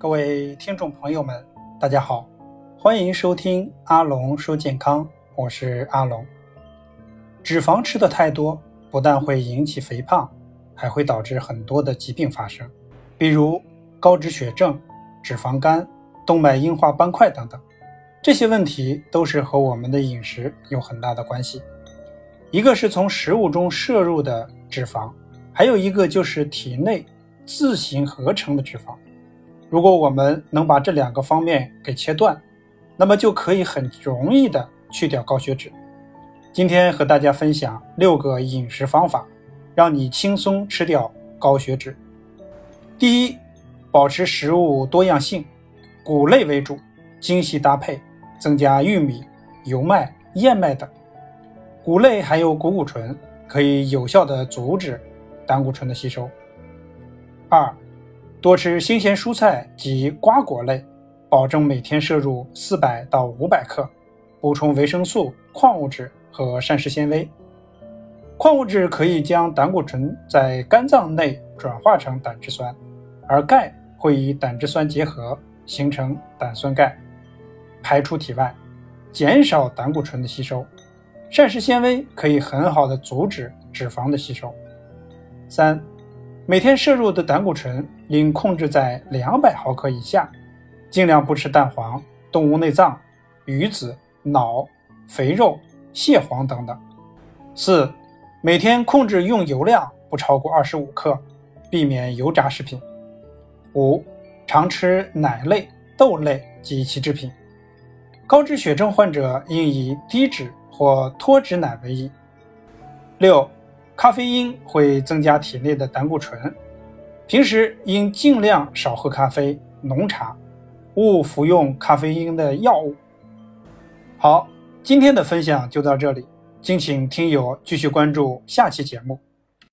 各位听众朋友们，大家好，欢迎收听阿龙说健康，我是阿龙。脂肪吃的太多，不但会引起肥胖，还会导致很多的疾病发生，比如高脂血症、脂肪肝、动脉硬化斑块等等。这些问题都是和我们的饮食有很大的关系。一个是从食物中摄入的脂肪，还有一个就是体内自行合成的脂肪。如果我们能把这两个方面给切断，那么就可以很容易的去掉高血脂。今天和大家分享六个饮食方法，让你轻松吃掉高血脂。第一，保持食物多样性，谷类为主，精细搭配，增加玉米、油麦、燕麦等。谷类含有谷固醇，可以有效的阻止胆固醇的吸收。二。多吃新鲜蔬菜及瓜果类，保证每天摄入四百到五百克，补充维生素、矿物质和膳食纤维。矿物质可以将胆固醇在肝脏内转化成胆汁酸，而钙会与胆汁酸结合形成胆酸钙，排出体外，减少胆固醇的吸收。膳食纤维可以很好的阻止脂肪的吸收。三。每天摄入的胆固醇应控制在两百毫克以下，尽量不吃蛋黄、动物内脏、鱼子、脑、肥肉、蟹黄等等。四、每天控制用油量不超过二十五克，避免油炸食品。五、常吃奶类、豆类及其制品。高脂血症患者应以低脂或脱脂奶为宜。六。咖啡因会增加体内的胆固醇，平时应尽量少喝咖啡、浓茶，勿服用咖啡因的药物。好，今天的分享就到这里，敬请听友继续关注下期节目。